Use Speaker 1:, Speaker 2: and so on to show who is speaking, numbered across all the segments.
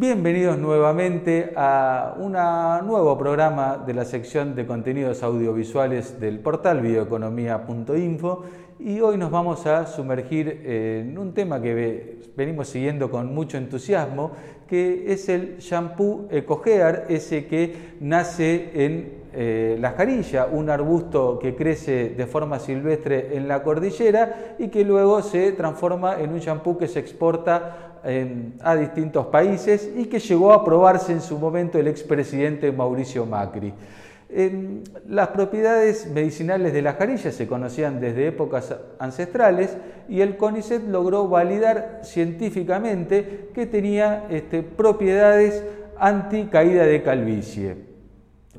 Speaker 1: Bienvenidos nuevamente a un nuevo programa de la sección de contenidos audiovisuales del portal bioeconomía.info y hoy nos vamos a sumergir en un tema que venimos siguiendo con mucho entusiasmo, que es el shampoo EcoGear, ese que nace en eh, la jarilla, un arbusto que crece de forma silvestre en la cordillera y que luego se transforma en un shampoo que se exporta a distintos países y que llegó a aprobarse en su momento el expresidente Mauricio Macri. las propiedades medicinales de la jarilla se conocían desde épocas ancestrales y el CONICET logró validar científicamente que tenía este, propiedades anti caída de calvicie.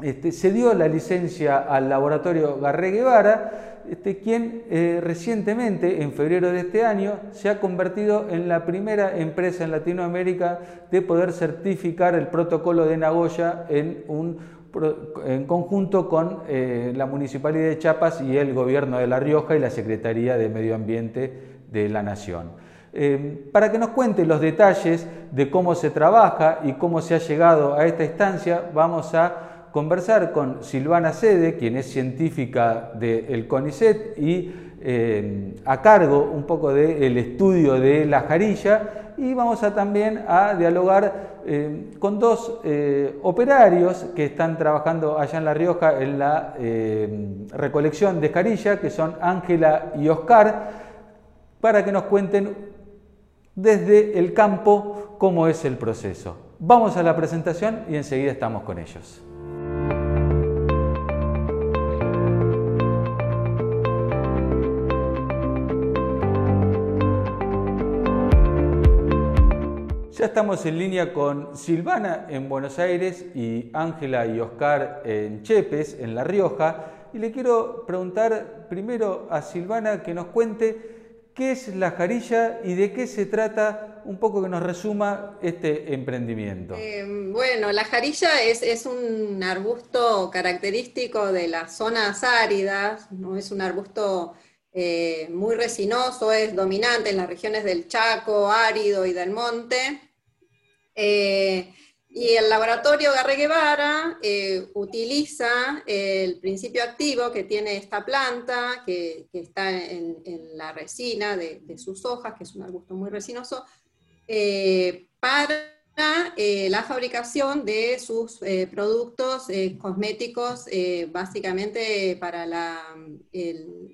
Speaker 1: Este, se dio la licencia al laboratorio Garré Guevara este, quien eh, recientemente, en febrero de este año, se ha convertido en la primera empresa en Latinoamérica de poder certificar el protocolo de Nagoya en, un, en conjunto con eh, la Municipalidad de Chiapas y el Gobierno de La Rioja y la Secretaría de Medio Ambiente de la Nación. Eh, para que nos cuente los detalles de cómo se trabaja y cómo se ha llegado a esta instancia, vamos a conversar con Silvana Sede, quien es científica del CONICET y eh, a cargo un poco del estudio de la jarilla y vamos a también a dialogar eh, con dos eh, operarios que están trabajando allá en La Rioja en la recolección de jarilla, que son Ángela y Oscar, para que nos cuenten desde el campo cómo es el proceso. Vamos a la presentación y enseguida estamos con ellos. Ya estamos en línea con Silvana en Buenos Aires y Ángela y Oscar en Chepes, en La Rioja. Y le quiero preguntar primero a Silvana que nos cuente qué es la jarilla y de qué se trata, un poco que nos resuma este emprendimiento.
Speaker 2: Eh, bueno, la jarilla es, un arbusto característico de las zonas áridas, ¿no? es un arbusto eh, muy resinoso, es dominante en las regiones del Chaco, árido y del monte. Eh, y el laboratorio Garre Guevara eh, utiliza el principio activo que tiene esta planta, que, está en, la resina de, sus hojas, que es un arbusto muy resinoso, eh, para la fabricación de sus productos cosméticos, básicamente para la,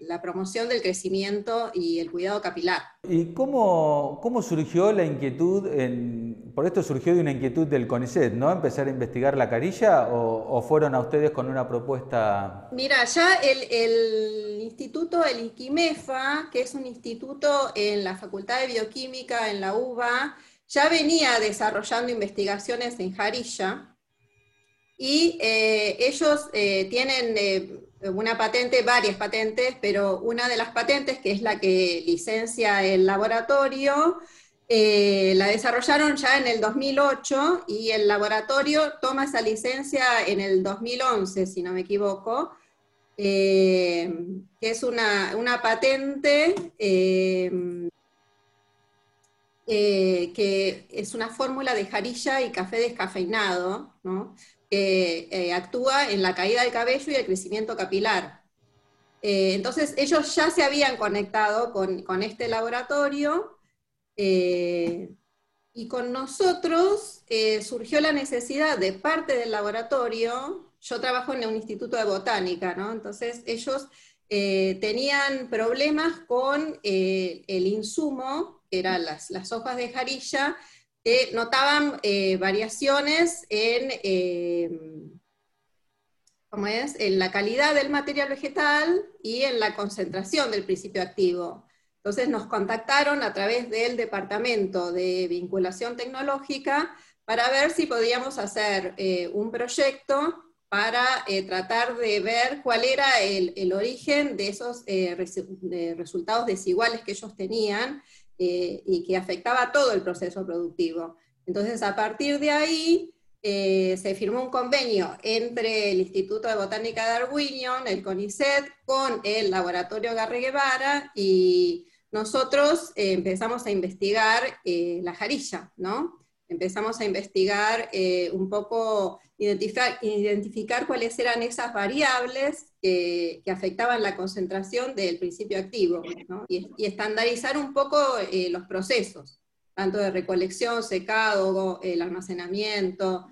Speaker 2: la, promoción del crecimiento y el cuidado capilar.
Speaker 1: ¿Y cómo, cómo surgió la inquietud en por esto surgió de una inquietud del CONICET, ¿no? Empezar a investigar la carilla o, fueron a ustedes con una propuesta.
Speaker 2: Mira, ya el, instituto, el IQIMEFA, que es un instituto en la Facultad de Bioquímica en la UBA, ya venía desarrollando investigaciones en jarilla y eh, ellos eh, tienen eh, una patente, varias patentes, pero una de las patentes, que es la que licencia el laboratorio, la desarrollaron ya en el 2008 y el laboratorio toma esa licencia en el 2011, si no me equivoco, que es una, patente eh, que es una fórmula de jarilla y café descafeinado, que actúa en la caída del cabello y el crecimiento capilar. entonces ellos ya se habían conectado con, con este laboratorio eh, y con nosotros eh, surgió la necesidad de parte del laboratorio, yo trabajo en un instituto de botánica, ¿no? Entonces ellos eh, tenían problemas con el insumo, eran las, las, hojas de jarilla, que notaban variaciones en, ¿cómo es? en la calidad del material vegetal y en la concentración del principio activo. Entonces nos contactaron a través del Departamento de Vinculación Tecnológica para ver si podíamos hacer eh, un proyecto para eh, tratar de ver cuál era el, origen de esos eh, resultados desiguales que ellos tenían y que afectaba todo el proceso productivo. Entonces, a partir de ahí, se firmó un convenio entre el Instituto de Botánica de Darwinion, el CONICET, con el Laboratorio Garre Guevara y nosotros eh, empezamos a investigar eh, la jarilla, ¿no? empezamos a investigar eh, un poco, identificar, identificar, cuáles eran esas variables que, afectaban la concentración del principio activo, y, estandarizar un poco eh, los procesos, tanto de recolección, secado, el almacenamiento,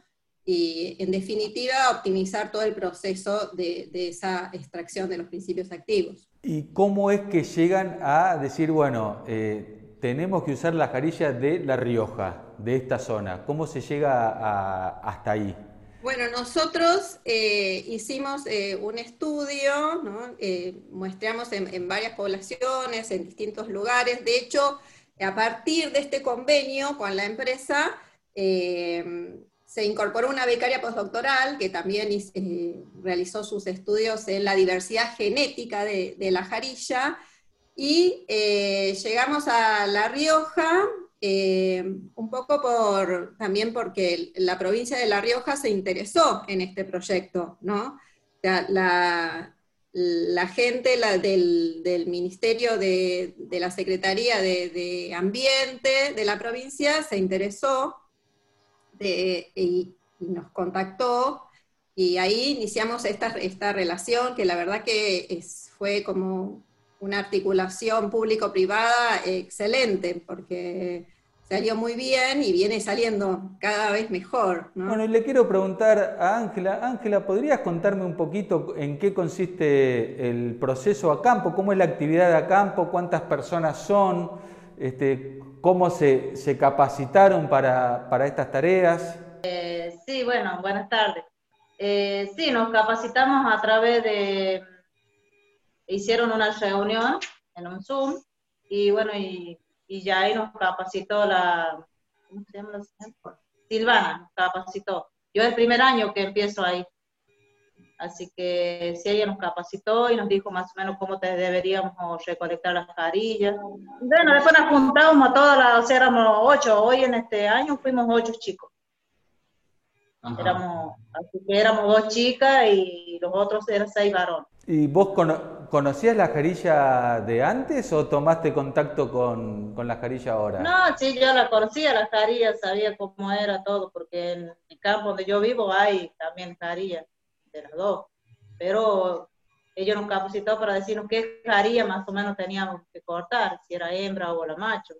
Speaker 2: y en definitiva optimizar todo el proceso de, esa extracción de los principios activos.
Speaker 1: ¿Y cómo es que llegan a decir, bueno, eh, tenemos que usar la jarilla de La Rioja, de esta zona? ¿Cómo se llega hasta ahí?
Speaker 2: Bueno, nosotros eh, hicimos eh, un estudio, muestreamos en, varias poblaciones, en distintos lugares. De hecho, a partir de este convenio con la empresa, se incorporó una becaria postdoctoral que también eh, realizó sus estudios en la diversidad genética de, la jarilla y eh, llegamos a La Rioja eh, un poco por, también porque la provincia de La Rioja se interesó en este proyecto, ¿no? La, gente del, Ministerio de, la Secretaría de Ambiente de la provincia se interesó y, nos contactó y ahí iniciamos esta, esta relación que la verdad que es, fue como una articulación público-privada excelente, porque salió muy bien y viene saliendo cada vez mejor.
Speaker 1: Bueno, y le quiero preguntar a Ángela, Ángela, ¿podrías contarme un poquito en qué consiste el proceso a campo? ¿Cómo es la actividad a campo? ¿Cuántas personas son? Este, ¿Cómo se, se capacitaron para, para, estas tareas?
Speaker 3: Eh, sí, bueno, buenas tardes. Eh, sí, nos capacitamos a través de, hicieron una reunión en un Zoom y bueno, y, y ya ahí nos capacitó la, ¿cómo se llama? Silvana, nos capacitó. Yo es el primer año que empiezo ahí. Así que si ella nos capacitó y nos dijo más o menos cómo te deberíamos recolectar las carillas. Bueno, después nos juntamos a todas las, o sea, éramos ocho, hoy en este año fuimos ocho chicos. Éramos, así que éramos dos chicas y los otros eran seis varones.
Speaker 1: ¿Y vos conocías la jarilla de antes o tomaste contacto con, con la jarilla ahora?
Speaker 3: No, sí, yo la conocía, la jarilla, sabía cómo era todo, porque en el campo donde yo vivo hay también jarilla de las dos. Pero ellos nos capacitó para decirnos qué haría más o menos teníamos que cortar, si era hembra o la macho.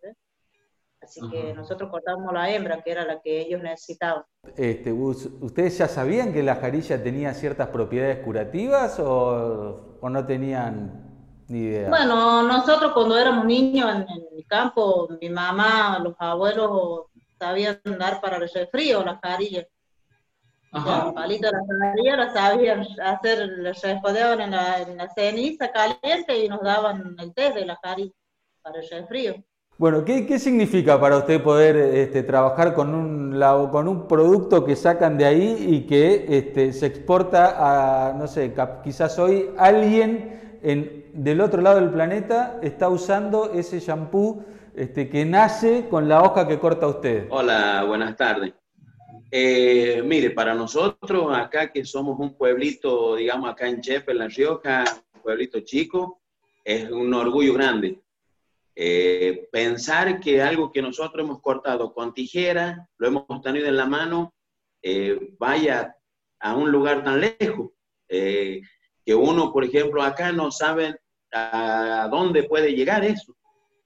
Speaker 3: Así que nosotros cortamos la hembra, que era la que ellos necesitaban.
Speaker 1: Este, ¿Ustedes ya sabían que la jarilla tenía ciertas propiedades curativas o, o no tenían ni idea?
Speaker 3: Bueno, nosotros cuando éramos niños en, el campo, mi mamá, los abuelos sabían dar para el frío las carillas. Ajá. palito de la sanaría lo sabían hacer, los respodeaban en la, en la ceniza caliente y nos daban el té de la cari para el frío.
Speaker 1: Bueno, ¿qué, ¿qué, significa para usted poder este, trabajar con un, con un producto que sacan de ahí y que este, se exporta a, no sé, quizás hoy alguien en, del otro lado del planeta está usando ese shampoo este, que nace con la hoja que corta usted?
Speaker 4: Hola, buenas tardes. Eh, mire, para nosotros acá que somos un pueblito, digamos acá en Chepe, en La Rioja, un pueblito chico, es un orgullo grande. Eh, pensar que algo que nosotros hemos cortado con tijera, lo hemos tenido en la mano, eh, vaya a un lugar tan lejos, que uno, por ejemplo, acá no sabe a dónde puede llegar eso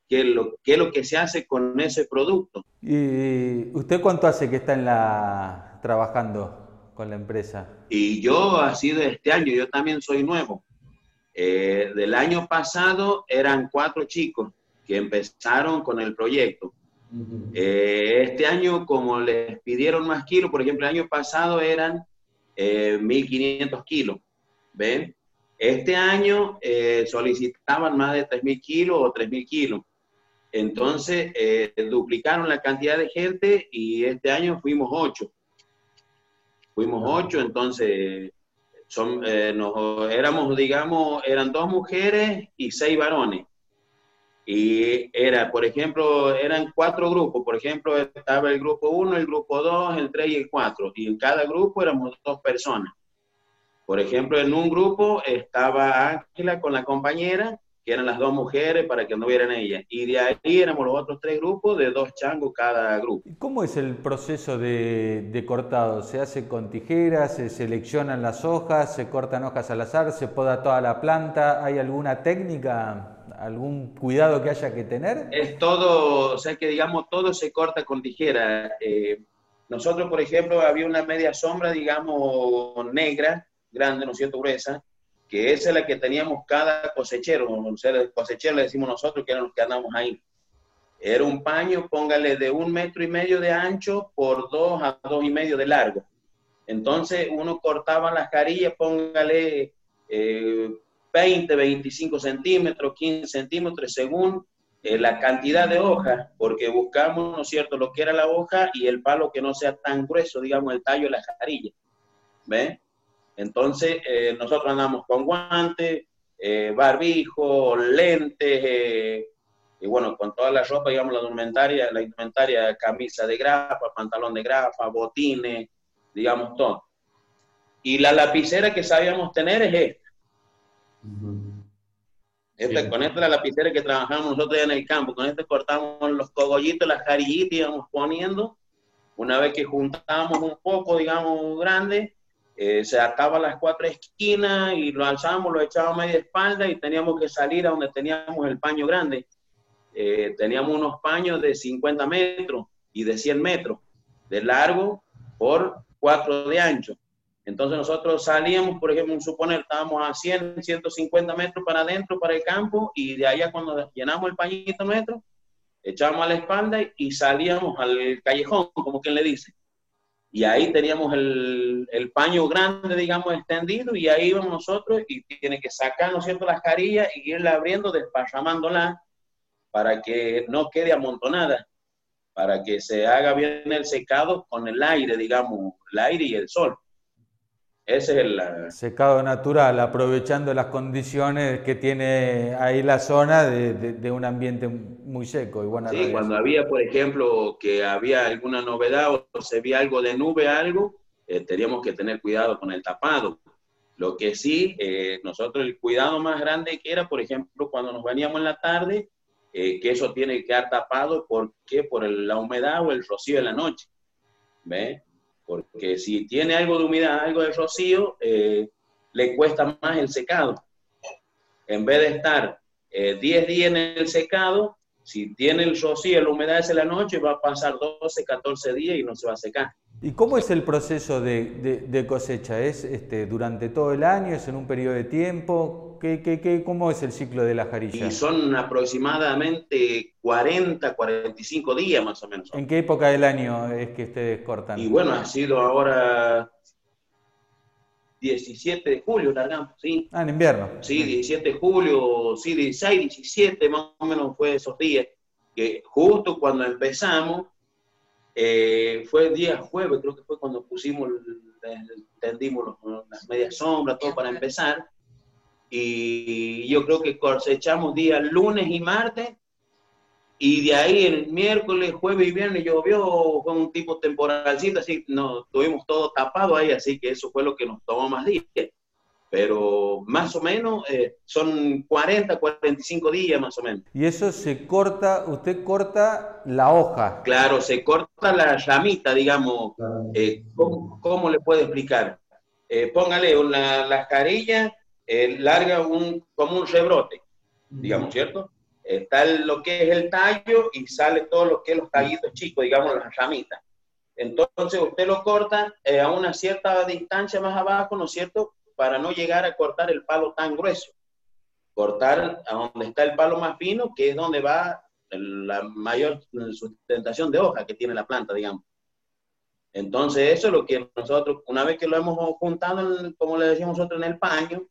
Speaker 4: qué es, lo, qué es lo que se hace con ese producto.
Speaker 1: ¿Y usted cuánto hace que está en la, trabajando con la empresa?
Speaker 4: Y yo ha sido este año, yo también soy nuevo. Eh, del año pasado eran cuatro chicos que empezaron con el proyecto. Eh, este año, como les pidieron más kilos, por ejemplo, el año pasado eran 1.500 eh, kilos, ¿ven? Este año solicitaban más de 3.000 kilos o 3.000 kilos. Entonces, eh, duplicaron la cantidad de gente y este año fuimos ocho. Fuimos ocho, entonces son, eh, nos, éramos, digamos, eran dos mujeres y seis varones. Y era, por ejemplo, eran cuatro grupos. Por ejemplo, estaba el grupo uno, el grupo dos, el tres y el cuatro. Y en cada grupo éramos dos personas. Por ejemplo, en un grupo estaba Ángela con la compañera que eran las dos mujeres para que anduvieran ellas. Y de ahí éramos los otros tres grupos de dos changos cada grupo.
Speaker 1: ¿Cómo es el proceso de, cortado? ¿Se hace con tijeras? ¿Se seleccionan las hojas? ¿Se cortan hojas al azar? ¿Se poda toda la planta? ¿Hay alguna técnica? ¿Algún cuidado que haya que tener?
Speaker 4: Es todo, o sea que digamos, todo se corta con tijera. Eh, nosotros, por ejemplo, había una media sombra, digamos, negra, grande, ¿no es cierto?, gruesa, que esa es la que teníamos cada cosechero, o sea, cosechero le decimos nosotros, que eran los que andamos ahí. Era un paño, póngale de un metro y medio de ancho por dos a dos y medio de largo. Entonces uno cortaba las carillas, póngale 20, 25 centímetros, 15 centímetros, según eh, la cantidad de hojas, porque buscamos, ¿no es cierto?, lo que era la hoja y el palo que no sea tan grueso, digamos, el tallo de la jarilla. ¿Ves? Entonces, eh, nosotros andamos con guantes, eh, barbijo, lentes, y bueno, con toda la ropa, digamos, la indumentaria, la indumentaria, camisa de grafa, pantalón de grafa, botines, digamos, todo. Y la lapicera que sabíamos tener es esta. Con esta es la lapicera que trabajamos nosotros en el campo. Con esta cortamos los cogollitos, las jarillitas, íbamos poniendo. Una vez que juntamos un poco, digamos, grande, eh, se ataba las cuatro esquinas y lo alzamos, lo echábamos media espalda y teníamos que salir a donde teníamos el paño grande. Eh, teníamos unos paños de 50 metros y de 100 metros de largo por 4 de ancho. Entonces nosotros salíamos, por ejemplo, suponer, estábamos a 100, 150 metros para adentro, para el campo, y de allá cuando llenamos el pañito nuestro, echábamos a la espalda y salíamos al callejón, como quien le dice y ahí teníamos el, paño grande, digamos, extendido, y ahí íbamos nosotros y tiene que sacar, ¿no cierto?, las carillas y irla abriendo, desparramándola para que no quede amontonada, para que se haga bien el secado con el aire, digamos, el aire y el sol. Ese es el
Speaker 1: secado natural, aprovechando las condiciones que tiene ahí la zona de, un ambiente muy seco y buena
Speaker 4: Sí, cuando había, por ejemplo, que había alguna novedad o se veía algo de nube, algo, eh, teníamos que tener cuidado con el tapado. Lo que sí, eh, nosotros el cuidado más grande que era, por ejemplo, cuando nos veníamos en la tarde, eh, que eso tiene que quedar tapado, ¿por qué? Por la humedad o el rocío de la noche. ¿Ve? Porque si tiene algo de humedad, algo de rocío, eh, le cuesta más el secado. En vez de estar 10 eh, días en el secado, si tiene el rocío, la humedad es en la noche, va a pasar 12, 14 días y no se va a secar.
Speaker 1: ¿Y cómo es el proceso de, cosecha? ¿Es este, durante todo el año? ¿Es en un periodo de tiempo? ¿Qué, qué, qué, cómo es el ciclo de la jarilla?
Speaker 4: Y son aproximadamente 40, 45 días más o menos.
Speaker 1: ¿En qué época del año es que ustedes cortan?
Speaker 4: Y bueno, ha sido ahora 17 de julio, largamos, ¿sí?
Speaker 1: Ah, en invierno.
Speaker 4: Sí, 17 de julio, sí, 16, 17 más o menos fue esos días, que justo cuando empezamos, eh, fue el día jueves, creo que fue cuando pusimos, tendimos las medias sombras, todo para empezar. Y yo creo que cosechamos días lunes y martes. Y de ahí el miércoles, jueves y viernes llovió, fue un tipo temporalcito, así, no, tuvimos todo tapado ahí, así que eso fue lo que nos tomó más días pero más o menos eh, son 40, 45 días más o menos.
Speaker 1: Y eso se corta, usted corta la hoja.
Speaker 4: Claro, se corta la ramita, digamos. Eh, ¿cómo, le puedo explicar? Eh, póngale una, la carilla, larga un, como un rebrote, digamos, ¿cierto? Está lo que es el tallo y sale todo lo que es los tallitos chicos, digamos, las ramitas. Entonces usted lo corta a una cierta distancia más abajo, ¿no es cierto? para no llegar a cortar el palo tan grueso. Cortar a donde está el palo más fino, que es donde va la mayor sustentación de hoja que tiene la planta, digamos. Entonces, eso es lo que nosotros, una vez que lo hemos juntado, como le decíamos nosotros, en el paño,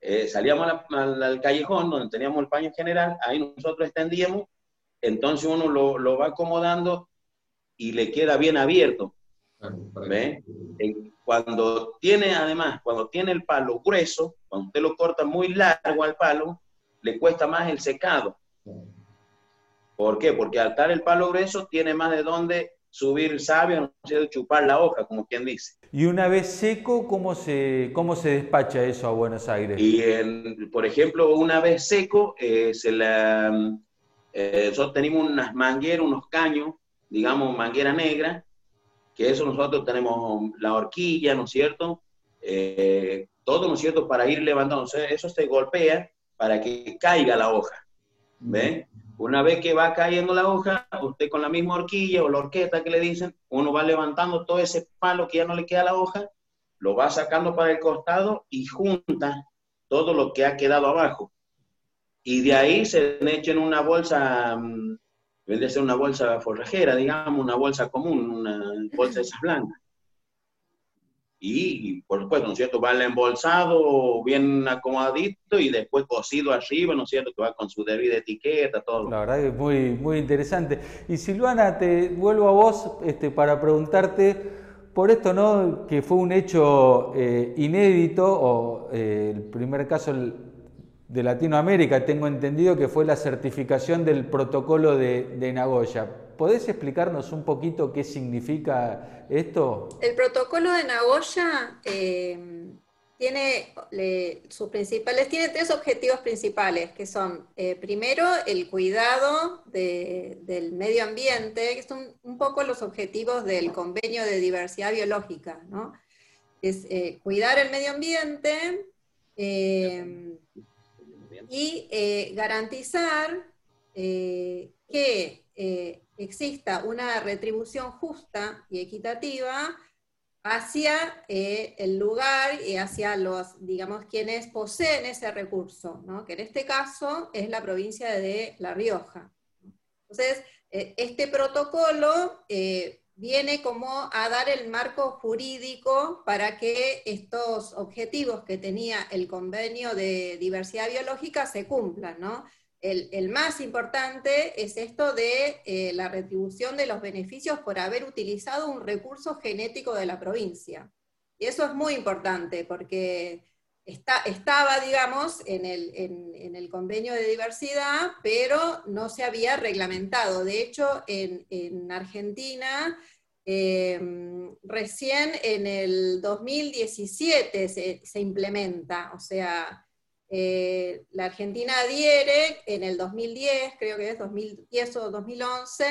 Speaker 4: eh, salíamos al, callejón donde teníamos el paño general, ahí nosotros extendíamos, entonces uno lo, lo va acomodando y le queda bien abierto. ¿Ve? Cuando tiene, además, cuando tiene el palo grueso, cuando usted lo corta muy largo al palo, le cuesta más el secado. ¿Por qué? Porque al estar el palo grueso tiene más de dónde subir sabio, no sé, chupar la hoja, como quien dice.
Speaker 1: Y una vez seco, ¿cómo se, cómo se despacha eso a Buenos Aires?
Speaker 4: Y, por ejemplo, una vez seco, eh, se la, eh, nosotros tenemos unas mangueras, unos caños, digamos, manguera negra, que eso nosotros tenemos la horquilla, ¿no es cierto? Eh, todo, ¿no es cierto?, para ir levantando. eso se golpea para que caiga la hoja. ¿Ve? Una vez que va cayendo la hoja, usted con la misma horquilla o la horqueta que le dicen, uno va levantando todo ese palo que ya no le queda a la hoja, lo va sacando para el costado y junta todo lo que ha quedado abajo. Y de ahí se echa en una bolsa, mm, vende ser una bolsa forrajera, digamos, una bolsa común, una bolsa de esas blancas y, por supuesto, ¿no es cierto? Va el embolsado bien acomodadito y después cosido arriba, ¿no es cierto? Que va con su debida etiqueta, todo.
Speaker 1: La verdad es muy, muy interesante. Y Silvana, te vuelvo a vos este, para preguntarte por esto, ¿no? Que fue un hecho eh, inédito, o eh, el primer caso de Latinoamérica, tengo entendido que fue la certificación del protocolo de, de Nagoya. ¿Podés explicarnos un poquito qué significa esto?
Speaker 2: El protocolo de Nagoya eh, tiene sus principales, tiene tres objetivos principales, que son, eh, primero, el cuidado del medio ambiente, que son un poco los objetivos del convenio de diversidad biológica, ¿no? Es eh, cuidar el medio ambiente y garantizar que exista una retribución justa y equitativa hacia eh, el lugar y hacia los, digamos, quienes poseen ese recurso, que en este caso es la provincia de La Rioja. Entonces, eh, este protocolo eh, viene como a dar el marco jurídico para que estos objetivos que tenía el convenio de diversidad biológica se cumplan, ¿no? El, más importante es esto de eh, la retribución de los beneficios por haber utilizado un recurso genético de la provincia. Y eso es muy importante porque estaba, digamos, en el, convenio de diversidad, pero no se había reglamentado. De hecho, en, Argentina, em, recién en el 2017 se, se implementa, o sea, eh, la Argentina adhiere en el 2010, creo que es 2010 o 2011,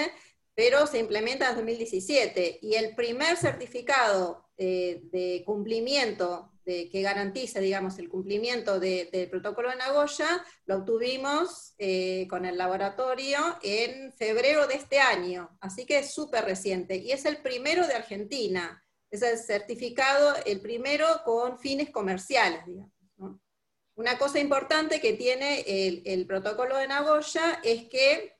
Speaker 2: pero se implementa en 2017. Y el primer certificado eh, de cumplimiento, de, que garantiza, digamos, el cumplimiento del protocolo de Nagoya, lo obtuvimos eh, con el laboratorio en febrero de este año. Así que es súper reciente. Y es el primero de Argentina. Es el certificado, el primero con fines comerciales, digamos. Una cosa importante que tiene el, protocolo de Nagoya es que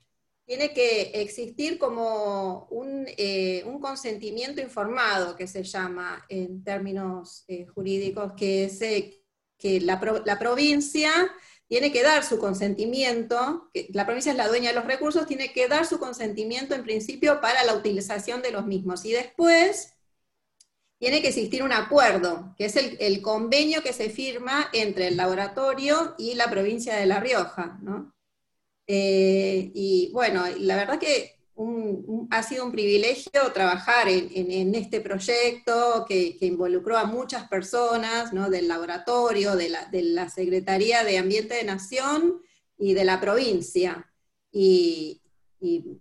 Speaker 2: tiene que existir como un, eh, consentimiento informado, que se llama en términos eh, jurídicos, que es eh, que la, provincia tiene que dar su consentimiento, que la provincia es la dueña de los recursos, tiene que dar su consentimiento en principio para la utilización de los mismos. Y después tiene que existir un acuerdo, que es el, convenio que se firma entre el laboratorio y la provincia de La Rioja. ¿no? Eh, y bueno, la verdad que ha sido un privilegio trabajar en, este proyecto que, involucró a muchas personas ¿no? del laboratorio, de la, Secretaría de Ambiente de Nación y de la provincia. Y, y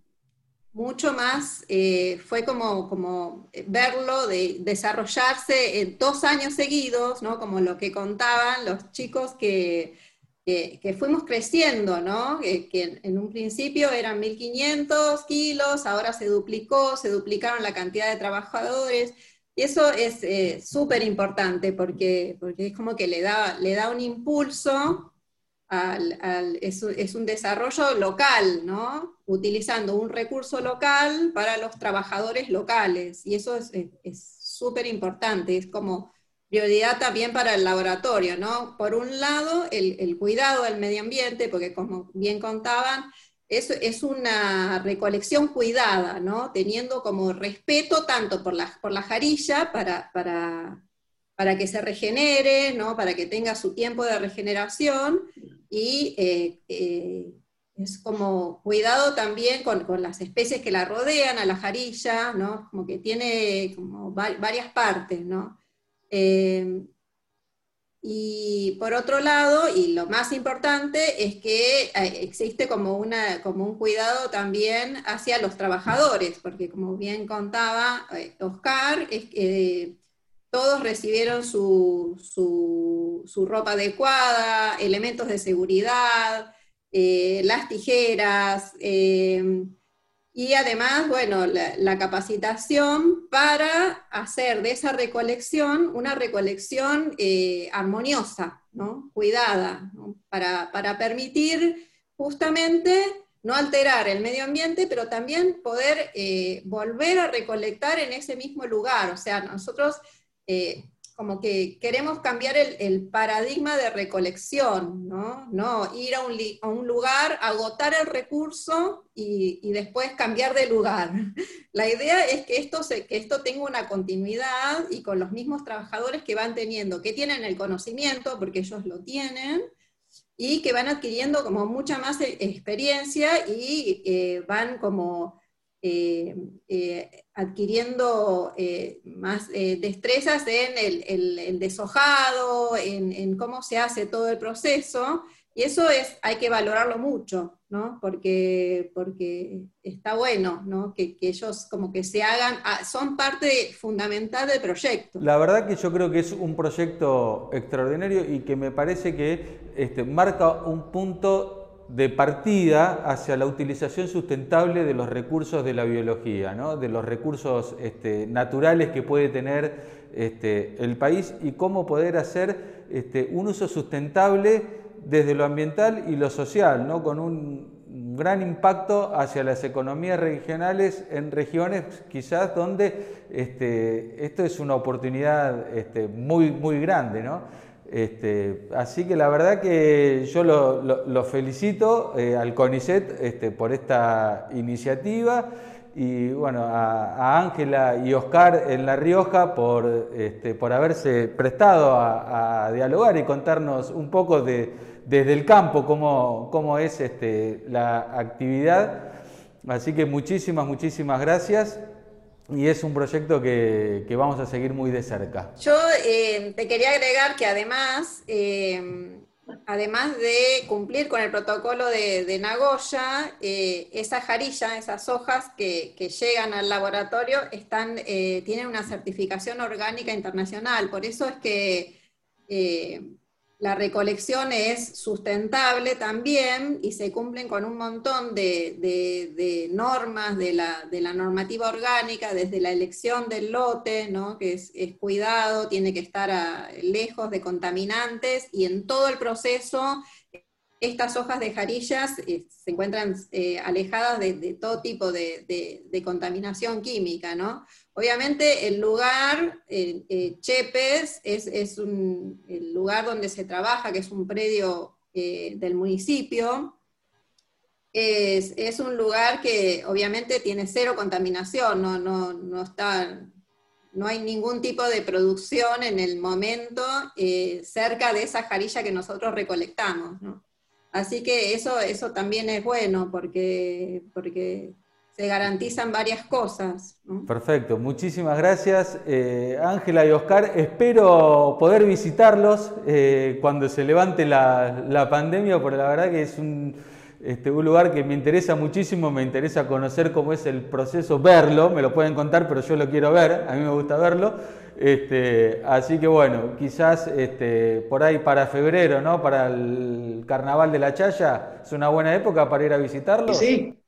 Speaker 2: mucho más, eh, fue como, como verlo de desarrollarse en dos años seguidos, ¿no? como lo que contaban los chicos que, que, fuimos creciendo, ¿no? que, en un principio eran 1.500 kilos, ahora se duplicó, se duplicaron la cantidad de trabajadores, y eso es eh, súper importante porque, porque es como que le da, le da un impulso es, un desarrollo local, ¿no? Utilizando un recurso local para los trabajadores locales. Y eso es súper importante, es como prioridad también para el laboratorio, ¿no? Por un lado, el, cuidado del medio ambiente, porque como bien contaban, es, es una recolección cuidada, ¿no? Teniendo como respeto tanto por la, por la jarilla para, para, para que se regenere, ¿no? para que tenga su tiempo de regeneración, y eh, eh, es como cuidado también con, las especies que la rodean a la jarilla, ¿no? Como que tiene como varias partes, ¿no? Eh, y por otro lado, y lo más importante, es que existe como, una, como un cuidado también hacia los trabajadores, porque como bien contaba Oscar, es que todos recibieron su, su ropa adecuada, elementos de seguridad, eh, las tijeras, eh, y además, bueno, la, capacitación para hacer de esa recolección una recolección eh, armoniosa, ¿no? cuidada, Para, para, permitir justamente no alterar el medio ambiente, pero también poder volver a recolectar en ese mismo lugar. O sea, nosotros como que queremos cambiar el, paradigma de recolección, ¿no? No ir a un, lugar, agotar el recurso y, después cambiar de lugar. La idea es que esto, que esto tenga una continuidad y con los mismos trabajadores que van teniendo, que tienen el conocimiento, porque ellos lo tienen, y que van adquiriendo como mucha más e, experiencia y eh, van como eh, eh, adquiriendo eh, más destrezas en el, deshojado, en, cómo se hace todo el proceso, y eso es, hay que valorarlo mucho, ¿no? Porque, porque está bueno, ¿no? Que, ellos como que se hagan, ah, son parte fundamental del proyecto.
Speaker 1: La verdad que yo creo que es un proyecto extraordinario y que me parece que este, marca un punto de partida hacia la utilización sustentable de los recursos de la biología, de los recursos este, naturales que puede tener este, el país y cómo poder hacer este, un uso sustentable desde lo ambiental y lo social, ¿no? con un gran impacto hacia las economías regionales en regiones quizás donde esto es una oportunidad muy, muy grande. ¿no? Este, así que la verdad que yo lo, felicito eh, al CONICET este, por esta iniciativa y bueno, a Ángela y Oscar en La Rioja por, este, por haberse prestado a, dialogar y contarnos un poco de, desde el campo cómo, cómo es la actividad. Así que muchísimas, muchísimas gracias y es un proyecto que, vamos a seguir muy de cerca.
Speaker 2: Yo eh, te quería agregar que además, eh, además de cumplir con el protocolo de, Nagoya, eh, esa jarilla, esas hojas que, llegan al laboratorio, están, tienen una certificación orgánica internacional. Por eso es que la recolección es sustentable también y se cumplen con un montón de, normas de la, normativa orgánica, desde la elección del lote, ¿no? que es, cuidado, tiene que estar lejos de contaminantes y en todo el proceso estas hojas de jarillas eh, se encuentran eh, alejadas de, todo tipo de, contaminación química, ¿no? Obviamente el lugar, eh, Chepes, es, el lugar donde se trabaja, que es un predio del municipio, es, un lugar que obviamente tiene cero contaminación, no, no, no, está, no hay ningún tipo de producción en el momento cerca de esa jarilla que nosotros recolectamos. Así que eso, eso también es bueno porque, porque se garantizan varias cosas.
Speaker 1: Perfecto, muchísimas gracias eh, Ángela y Oscar. Espero poder visitarlos eh, cuando se levante la, pandemia, porque la verdad que es un, este, un lugar que me interesa muchísimo, me interesa conocer cómo es el proceso, verlo, me lo pueden contar, pero yo lo quiero ver, a mí me gusta verlo. Este, así que bueno, quizás este, por ahí para febrero, ¿no? Para el carnaval de la Chaya, es una buena época para ir a visitarlo.
Speaker 4: sí,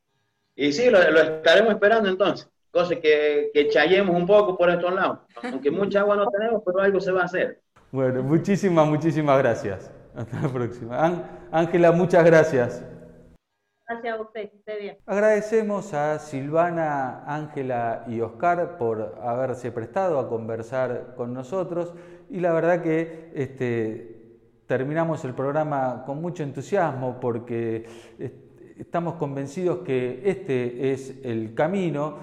Speaker 4: y sí, lo, estaremos esperando entonces. Cosa que, que chayemos un poco por estos lados. Aunque mucha agua no tenemos, pero algo se va a hacer.
Speaker 1: Bueno, muchísimas, muchísimas gracias. Hasta la próxima. Ángela, muchas gracias.
Speaker 3: Gracias a usted, que esté bien.
Speaker 1: Agradecemos a Silvana, Ángela y Oscar por haberse prestado a conversar con nosotros y la verdad que este, terminamos el programa con mucho entusiasmo porque estamos convencidos que este es el camino,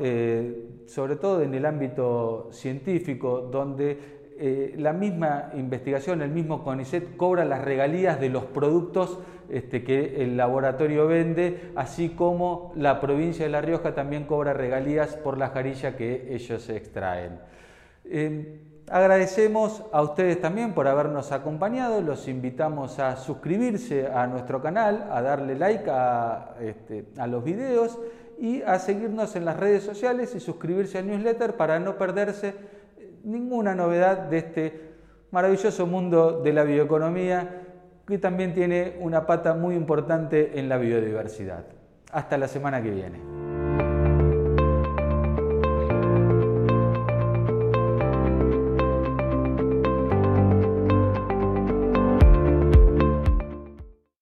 Speaker 1: eh, sobre todo en el ámbito científico, donde eh, la misma investigación, el mismo CONICET cobra las regalías de los productos este, que el laboratorio vende, así como la provincia de La Rioja también cobra regalías por la jarilla que ellos extraen. Eh, agradecemos a ustedes también por habernos acompañado, los invitamos a suscribirse a nuestro canal, a darle like a, este, a los videos y a seguirnos en las redes sociales y suscribirse al newsletter para no perderse ninguna novedad de este maravilloso mundo de la bioeconomía que también tiene una pata muy importante en la biodiversidad. Hasta la semana que viene.